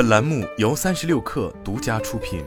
本栏目由三十六氪独家出品。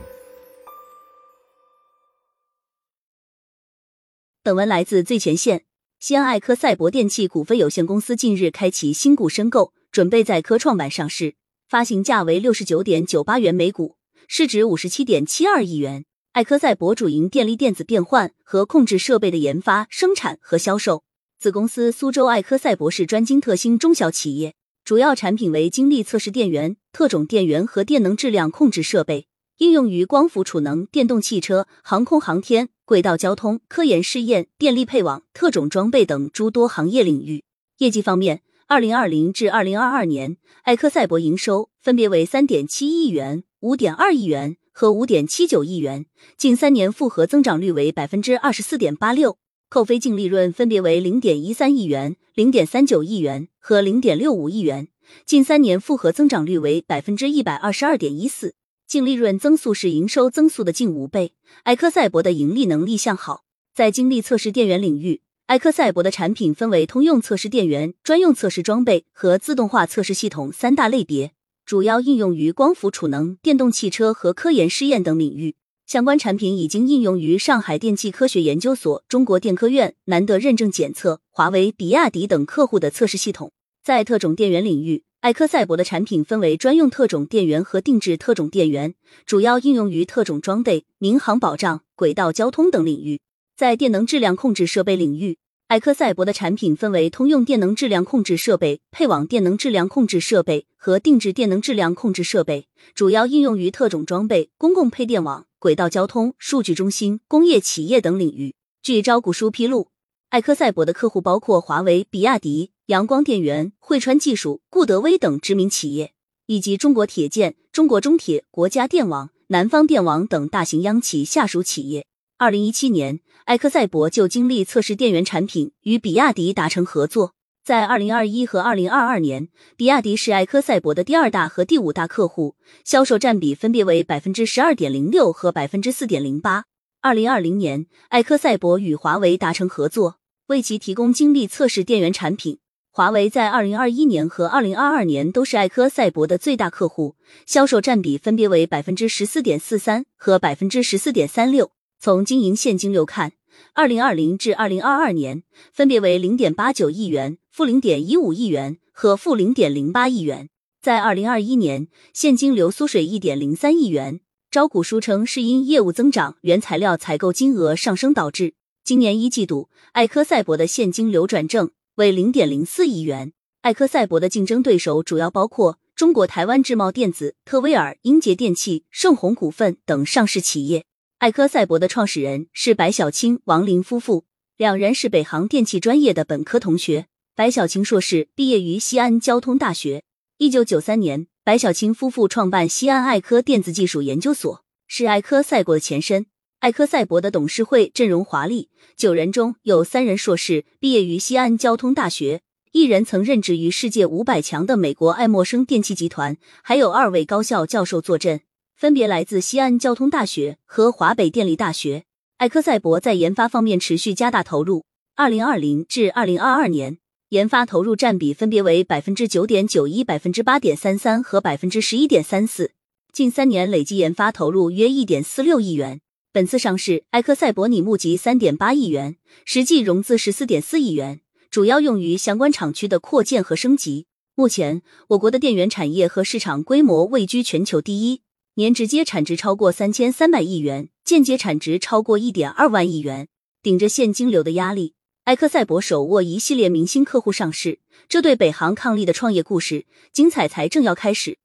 本文来自最前线。西安艾科赛博电器股份有限公司近日开启新股申购，准备在科创板上市，发行价为六十九点九八元每股，市值五十七点七二亿元。艾科赛博主营电力电子变换和控制设备的研发、生产和销售。子公司苏州艾科赛博是专精特新中小企业，主要产品为精力测试电源、特种电源和电能质量控制设备，应用于光伏储能、电动汽车、航空航天、轨道交通、科研试验、电力配网、特种装备等诸多行业领域。业绩方面，二零二零至二零二二年，艾科赛博营收分别为三点七亿元、五点二亿元和五点七九亿元，近三年复合增长率为百分之二十四点八六。扣非净利润分别为零点一三亿元、零点三九亿元和零点六五亿元，近三年复合增长率为百分之一百二十二点一四，净利润增速是营收增速的近五倍。埃克赛博的盈利能力向好，在精力测试电源领域，埃克赛博的产品分为通用测试电源、专用测试装备和自动化测试系统三大类别，主要应用于光伏储能、电动汽车和科研试验等领域。相关产品已经应用于上海电气科学研究所、中国电科院、南德认证检测、华为、比亚迪等客户的测试系统。在特种电源领域，艾科赛博的产品分为专用特种电源和定制特种电源，主要应用于特种装备、民航保障、轨道交通等领域。在电能质量控制设备领域，艾科赛博的产品分为通用电能质量控制设备、配网电能质量控制设备和定制电能质量控制设备，主要应用于特种装备、公共配电网。轨道交通、数据中心、工业企业等领域。据招股书披露，艾科赛博的客户包括华为、比亚迪、阳光电源、汇川技术、固德威等知名企业，以及中国铁建、中国中铁、国家电网、南方电网等大型央企下属企业。二零一七年，艾科赛博就经历测试电源产品与比亚迪达成合作。在二零二一和二零二二年，比亚迪是艾科赛博的第二大和第五大客户，销售占比分别为百分之十二点零六和百分之四点零八。二零二零年，艾科赛博与华为达成合作，为其提供精力测试电源产品。华为在二零二一年和二零二二年都是艾科赛博的最大客户，销售占比分别为百分之十四点四三和百分之十四点三六。从经营现金流看，二零二零至二零二二年分别为零点八九亿元、负零点一五亿元和负零点零八亿元。在二零二一年，现金流缩水一点零三亿元。招股书称是因业务增长、原材料采购金额上升导致。今年一季度，艾科赛博的现金流转正为零点零四亿元。艾科赛博的竞争对手主要包括中国台湾智茂电子、特威尔、英杰电器、盛虹股份等上市企业。艾科赛博的创始人是白小青、王林夫妇，两人是北航电气专业的本科同学。白小青硕士毕业于西安交通大学。一九九三年，白小青夫妇创办西安艾科电子技术研究所，是艾科赛博的前身。艾科赛博的董事会阵容华丽，九人中有三人硕士毕业于西安交通大学，一人曾任职于世界五百强的美国爱默生电气集团，还有二位高校教授坐镇。分别来自西安交通大学和华北电力大学。艾科赛博在研发方面持续加大投入。二零二零至二零二二年，研发投入占比分别为百分之九点九一、百分之八点三三和百分之十一点三四。近三年累计研发投入约一点四六亿元。本次上市，艾科赛博拟募集三点八亿元，实际融资十四点四亿元，主要用于相关厂区的扩建和升级。目前，我国的电源产业和市场规模位居全球第一。年直接产值超过三千三百亿元，间接产值超过一点二万亿元。顶着现金流的压力，埃克赛博手握一系列明星客户上市，这对北航抗力的创业故事精彩才正要开始。